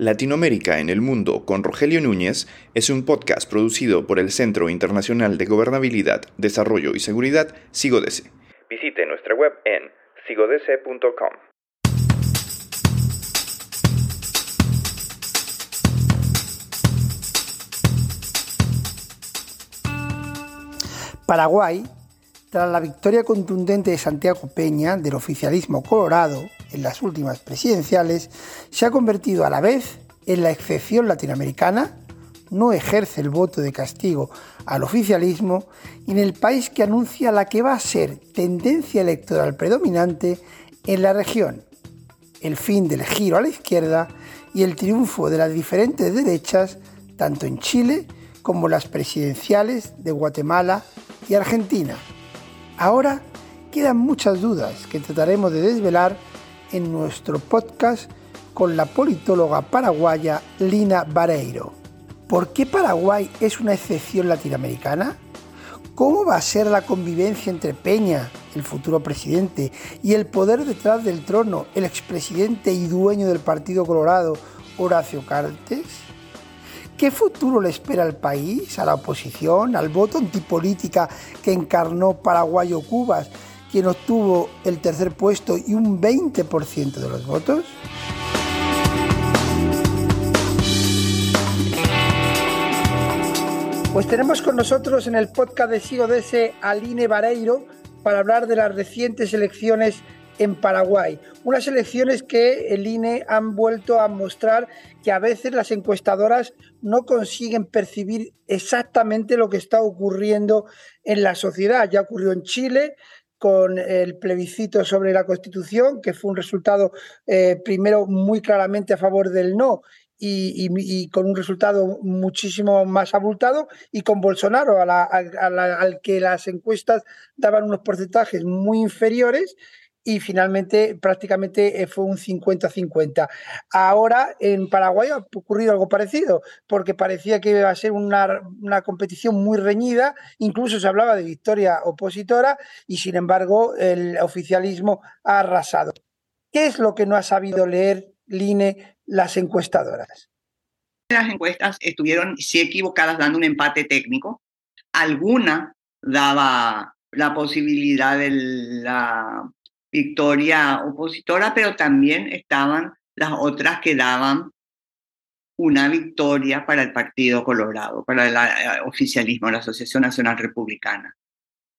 Latinoamérica en el Mundo con Rogelio Núñez es un podcast producido por el Centro Internacional de Gobernabilidad, Desarrollo y Seguridad, SIGODESE. Visite nuestra web en sigodese.com. Paraguay, tras la victoria contundente de Santiago Peña del oficialismo colorado, en las últimas presidenciales, se ha convertido a la vez en la excepción latinoamericana, no ejerce el voto de castigo al oficialismo y en el país que anuncia la que va a ser tendencia electoral predominante en la región, el fin del giro a la izquierda y el triunfo de las diferentes derechas tanto en Chile como las presidenciales de Guatemala y Argentina. Ahora quedan muchas dudas que trataremos de desvelar en nuestro podcast con la politóloga paraguaya Lina Vareiro. ¿Por qué Paraguay es una excepción latinoamericana? ¿Cómo va a ser la convivencia entre Peña, el futuro presidente, y el poder detrás del trono, el expresidente y dueño del Partido Colorado, Horacio Cartes? ¿Qué futuro le espera al país, a la oposición, al voto antipolítica que encarnó Paraguayo Cubas quien obtuvo el tercer puesto y un 20% de los votos? Pues tenemos con nosotros en el podcast de SIGODS a Aline Vareiro para hablar de las recientes elecciones en Paraguay. Unas elecciones que el INE han vuelto a mostrar que a veces las encuestadoras no consiguen percibir exactamente lo que está ocurriendo en la sociedad. Ya ocurrió en Chile, con el plebiscito sobre la Constitución, que fue un resultado eh, primero muy claramente a favor del no y, con un resultado muchísimo más abultado, y con Bolsonaro, al que las encuestas daban unos porcentajes muy inferiores, y finalmente prácticamente eh, fue un 50-50. Ahora en Paraguay ha ocurrido algo parecido, porque parecía que iba a ser una, una, competición muy reñida, incluso se hablaba de victoria opositora y sin embargo el oficialismo ha arrasado. ¿Qué es lo que no ha sabido leer Line las encuestadoras? Las encuestas estuvieron, sí equivocadas, dando un empate técnico. Alguna daba la posibilidad de la victoria opositora, pero también estaban las otras que daban una victoria para el Partido Colorado, para el eh, oficialismo, la Asociación Nacional Republicana.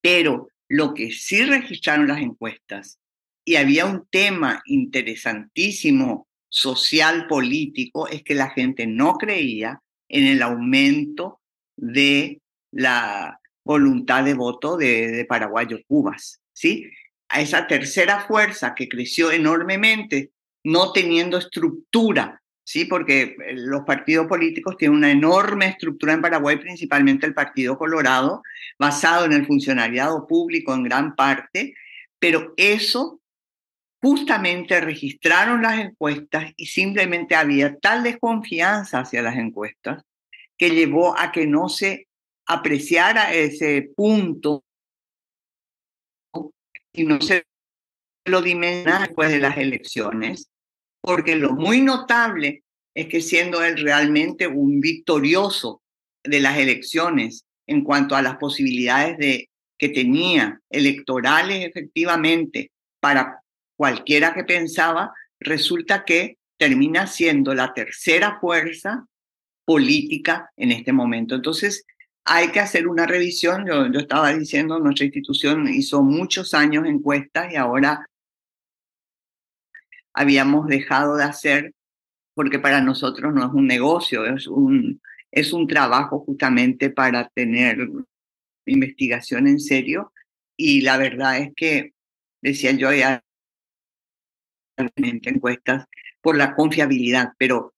Pero lo que sí registraron las encuestas, y había un tema interesantísimo social político, es que la gente no creía en el aumento de la voluntad de voto de, de paraguayos cubas, ¿sí? A esa tercera fuerza que creció enormemente, no teniendo estructura, ¿sí? porque eh, los partidos políticos tienen una enorme estructura en Paraguay, principalmente el Partido Colorado, basado en el funcionariado público en gran parte, pero eso justamente registraron las encuestas y simplemente había tal desconfianza hacia las encuestas que llevó a que no se apreciara ese punto y no se lo dimensiona después de las elecciones, porque lo muy notable es que siendo él realmente un victorioso de las elecciones en cuanto a las posibilidades de, que tenía electorales efectivamente para cualquiera que pensaba, resulta que termina siendo la tercera fuerza política en este momento. Entonces, hay que hacer una revisión. Yo, estaba diciendo, nuestra institución hizo muchos años encuestas y ahora habíamos dejado de hacer porque para nosotros no es un negocio, es un, es un trabajo justamente para tener investigación en serio. Y la verdad es que, decía yo, ya encuestas por la confiabilidad, pero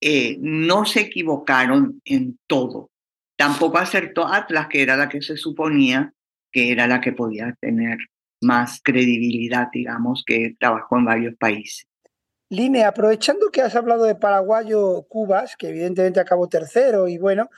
eh, no se equivocaron en todo. Tampoco acertó Atlas, que era la que se suponía que era la que podía tener más credibilidad, digamos, que trabajó en varios países. Line, aprovechando que has hablado de paraguayo Cubas, que evidentemente acabó tercero, y bueno,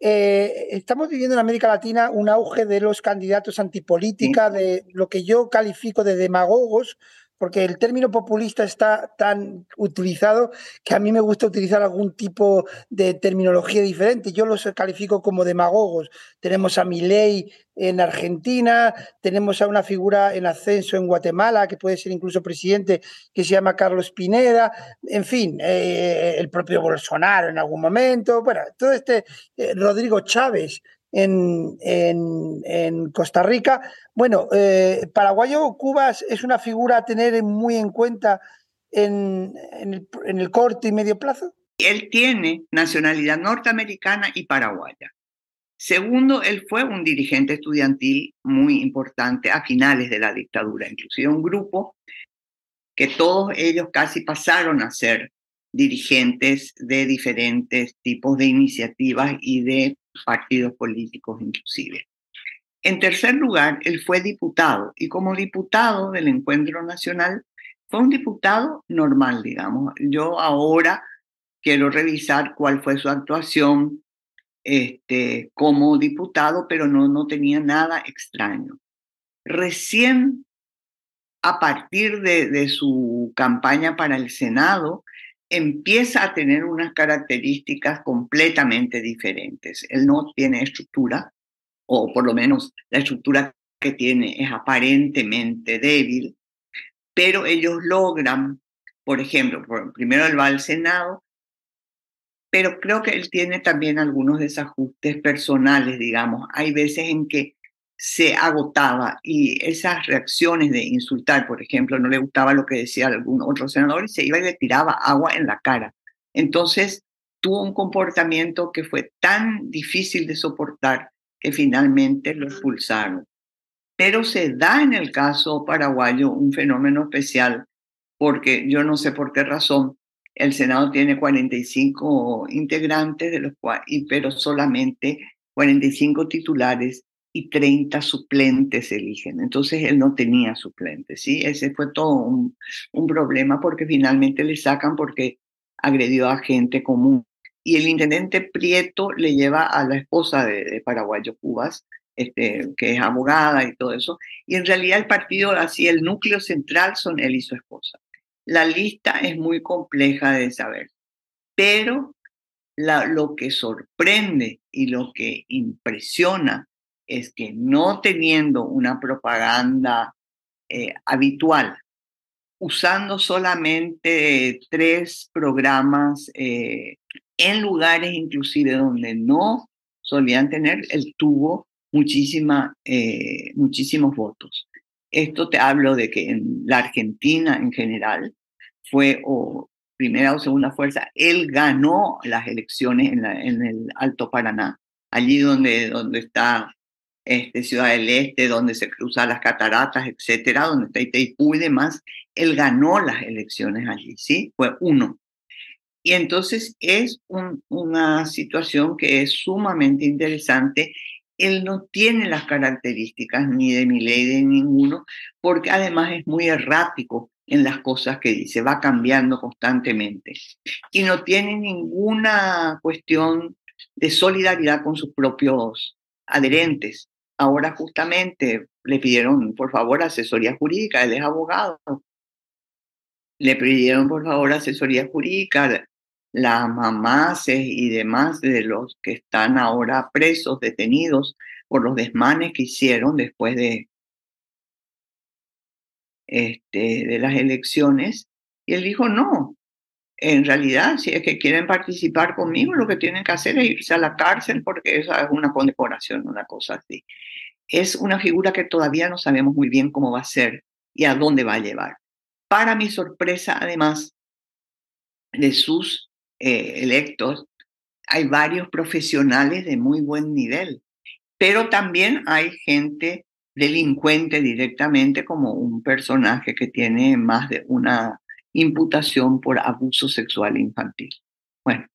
eh, estamos viviendo en América Latina un auge de los candidatos antipolítica, de lo que yo califico de demagogos, porque el término populista está tan utilizado que a mí me gusta utilizar algún tipo de terminología diferente. Yo los califico como demagogos. Tenemos a Milei en Argentina, tenemos a una figura en ascenso en Guatemala, que puede ser incluso presidente, que se llama Carlos Pineda, en fin, eh, el propio Bolsonaro en algún momento, bueno, todo este eh, Rodrigo Chávez en, Costa Rica. Bueno, eh, Paraguayo Cubas es una figura a tener muy en cuenta en, el, en el corto y medio plazo. Él tiene nacionalidad norteamericana y paraguaya. Segundo, él fue un dirigente estudiantil muy importante a finales de la dictadura, inclusive un grupo que todos ellos casi pasaron a ser dirigentes de diferentes tipos de iniciativas y de partidos políticos inclusive. En tercer lugar, él fue diputado y como diputado del Encuentro Nacional fue un diputado normal, digamos. Yo ahora quiero revisar cuál fue su actuación este, como diputado, pero no, no tenía nada extraño. Recién a partir de, de su campaña para el Senado, empieza a tener unas características completamente diferentes. Él no tiene estructura, o por lo menos la estructura que tiene es aparentemente débil, pero ellos logran, por ejemplo, primero él va al Senado, pero creo que él tiene también algunos desajustes personales, digamos. Hay veces en que se agotaba y esas reacciones de insultar, por ejemplo, no le gustaba lo que decía algún otro senador y se iba y le tiraba agua en la cara. Entonces tuvo un comportamiento que fue tan difícil de soportar que finalmente lo expulsaron. Pero se da en el caso paraguayo un fenómeno especial porque yo no sé por qué razón el Senado tiene 45 integrantes, de los cuales, pero solamente 45 titulares y 30 suplentes eligen. Entonces él no tenía suplentes, ¿sí? Ese fue todo un, un problema porque finalmente le sacan porque agredió a gente común. Y el intendente Prieto le lleva a la esposa de, Paraguayo Cubas, este, que es abogada y todo eso. Y en realidad el partido, así el núcleo central son él y su esposa. La lista es muy compleja de saber, pero la, lo que sorprende y lo que impresiona es que no teniendo una propaganda eh, habitual, usando solamente tres programas eh, en lugares inclusive donde no solían tener, él tuvo muchísima, eh, muchísimos votos. Esto te hablo de que en la Argentina en general fue o primera o segunda fuerza, él ganó las elecciones en, en el Alto Paraná, allí donde, donde está este, Ciudad del Este, donde se cruzan las cataratas, etcétera, donde está Itaipú y demás, él ganó las elecciones allí, ¿sí? Fue uno. Y entonces es una situación que es sumamente interesante. Él no tiene las características ni de mi ley de ninguno, porque además es muy errático en las cosas que dice, va cambiando constantemente. Y no tiene ninguna cuestión de solidaridad con sus propios adherentes. Ahora justamente le pidieron, por favor, asesoría jurídica, él es abogado. Le pidieron, por favor, asesoría jurídica las mamás y demás de los que están ahora presos, detenidos por los desmanes que hicieron después de, este, de las elecciones. Y él dijo, no, en realidad, si es que quieren participar conmigo, lo que tienen que hacer es irse a la cárcel porque esa es una condecoración, una cosa así. Es una figura que todavía no sabemos muy bien cómo va a ser y a dónde va a llevar. Para mi sorpresa, además de sus eh, electos, hay varios profesionales de muy buen nivel, pero también hay gente delincuente directamente como un personaje que tiene más de una imputación por abuso sexual infantil. Bueno,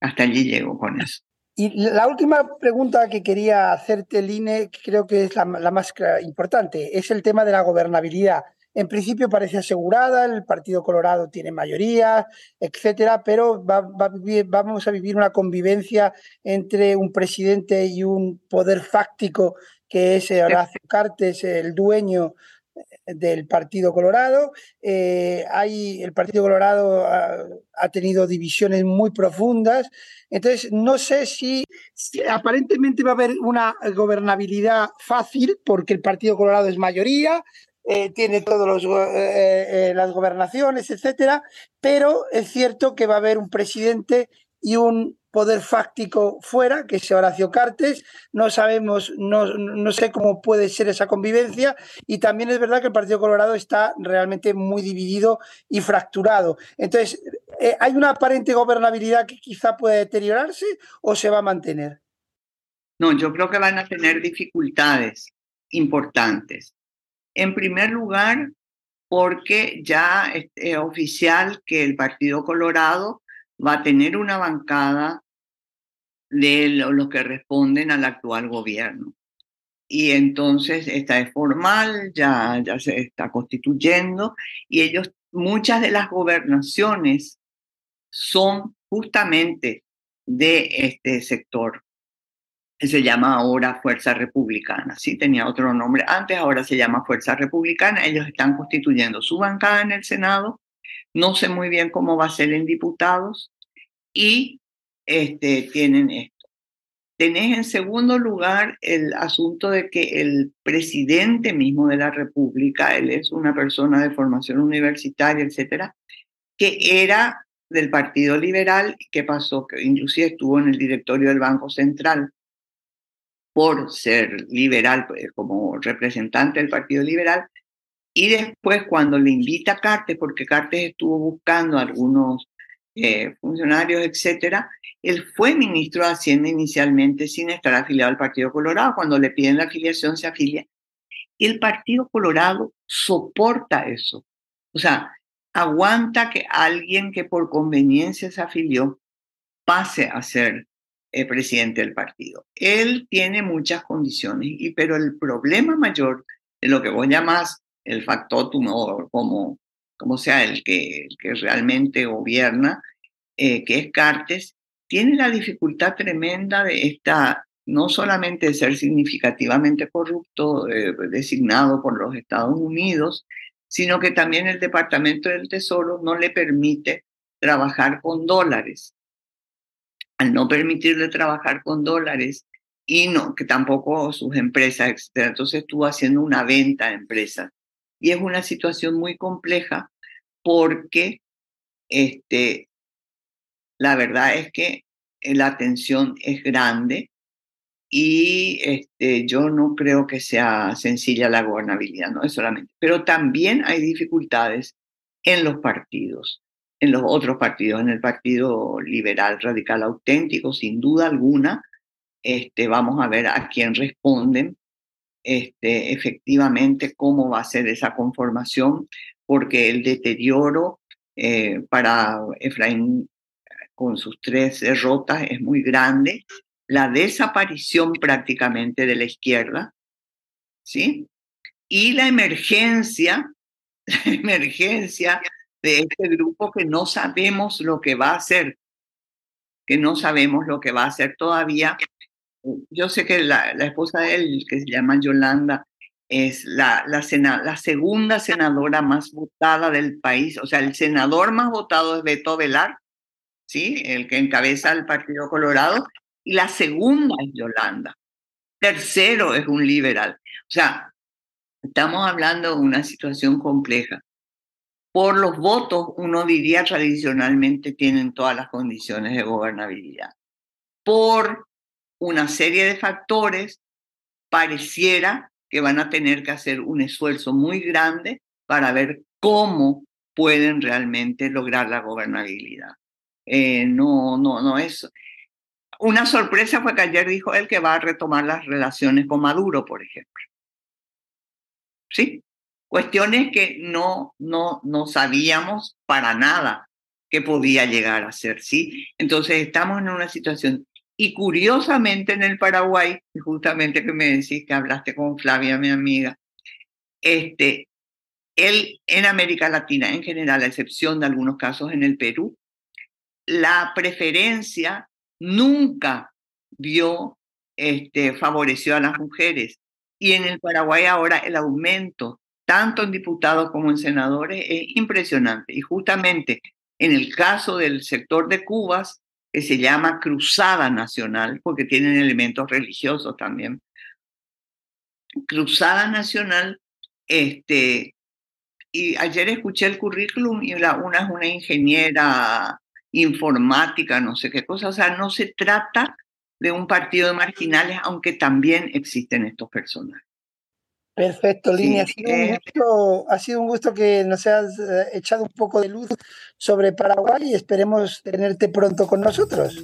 hasta allí llego con eso. Y la última pregunta que quería hacerte, Line, creo que es la, más importante, es el tema de la gobernabilidad. En principio parece asegurada, el Partido Colorado tiene mayoría, etcétera, pero vamos a vivir una convivencia entre un presidente y un poder fáctico que es Horacio Cartes, el dueño del Partido Colorado. Eh, hay, el Partido Colorado ha, tenido divisiones muy profundas. Entonces, no sé si, aparentemente va a haber una gobernabilidad fácil porque el Partido Colorado es mayoría, eh, tiene todas eh, las gobernaciones, etcétera, pero es cierto que va a haber un presidente y un poder fáctico fuera, que es Horacio Cartes. No sabemos, no, no, sé cómo puede ser esa convivencia. Y también es verdad que el Partido Colorado está realmente muy dividido y fracturado. Entonces, eh, ¿hay una aparente gobernabilidad que quizá puede deteriorarse o se va a mantener? No, yo creo que van a tener dificultades importantes. En primer lugar, porque ya es oficial que el Partido Colorado va a tener una bancada de los que responden al actual gobierno. Y entonces esta es formal, ya, ya se está constituyendo y ellos, muchas de las gobernaciones son justamente de este sector. Se llama ahora Fuerza Republicana, sí tenía otro nombre antes, ahora se llama Fuerza Republicana. Ellos están constituyendo su bancada en el Senado. No sé muy bien cómo va a ser en diputados, y este, tienen esto. Tenés en segundo lugar el asunto de que el presidente mismo de la República, él es una persona de formación universitaria, etcétera, que era del Partido Liberal que pasó, que inclusive estuvo en el directorio del Banco Central por ser liberal, pues, como representante del Partido Liberal, y después cuando le invita a Cartes, porque Cartes estuvo buscando algunos eh, funcionarios, etcétera. Él fue ministro de Hacienda inicialmente sin estar afiliado al Partido Colorado. Cuando le piden la afiliación, se afilia. Y el Partido Colorado soporta eso. O sea, aguanta que alguien que por conveniencia se afilió pase a ser el presidente del partido. Él tiene muchas condiciones, y, pero el problema mayor de lo que vos llamás el factotum o como como sea el que, que realmente gobierna, eh, que es Cartes, tiene la dificultad tremenda de esta, no solamente de ser significativamente corrupto, eh, designado por los Estados Unidos, sino que también el Departamento del Tesoro no le permite trabajar con dólares. Al no permitirle trabajar con dólares y no, que tampoco sus empresas, etc. Entonces estuvo haciendo una venta de empresas. Y es una situación muy compleja porque este, la verdad es que la tensión es grande y este, yo no creo que sea sencilla la gobernabilidad, no es solamente. Pero también hay dificultades en los partidos, en los otros partidos, en el Partido Liberal Radical Auténtico, sin duda alguna. Este, vamos a ver a quién responden este, efectivamente cómo va a ser esa conformación, porque el deterioro eh, para Efraín con sus tres derrotas es muy grande, la desaparición prácticamente de la izquierda, ¿sí? Y la emergencia, la emergencia de este grupo que no sabemos lo que va a hacer, que no sabemos lo que va a hacer todavía. Yo sé que la, esposa de él, que se llama Yolanda, es la, la, la, segunda senadora más votada del país. O sea, el senador más votado es Beto Velar, ¿sí? el que encabeza el Partido Colorado, y la segunda es Yolanda. Tercero es un liberal. O sea, estamos hablando de una situación compleja. Por los votos, uno diría tradicionalmente tienen todas las condiciones de gobernabilidad. Por una serie de factores, pareciera que van a tener que hacer un esfuerzo muy grande para ver cómo pueden realmente lograr la gobernabilidad. Eh, no, no, no es. Una sorpresa fue que ayer dijo él que va a retomar las relaciones con Maduro, por ejemplo. Sí, cuestiones que no, no, no sabíamos para nada que podía llegar a ser, ¿sí? Entonces estamos en una situación y curiosamente en el Paraguay, justamente que me decís que hablaste con Flavia, mi amiga, este, él en América Latina en general, a excepción de algunos casos en el Perú, la preferencia nunca vio, este, favoreció a las mujeres. Y en el Paraguay ahora el aumento tanto en diputados como en senadores, es impresionante. Y justamente en el caso del sector de Cubas, que se llama Cruzada Nacional, porque tienen elementos religiosos también. Cruzada Nacional, este, y ayer escuché el currículum y la, una es una ingeniera informática, no sé qué cosa, o sea, no se trata de un partido de marginales, aunque también existen estos personajes. Perfecto, Línea. ha, sido un gusto, que nos hayas eh, echado un poco de luz sobre Paraguay y esperemos tenerte pronto con nosotros.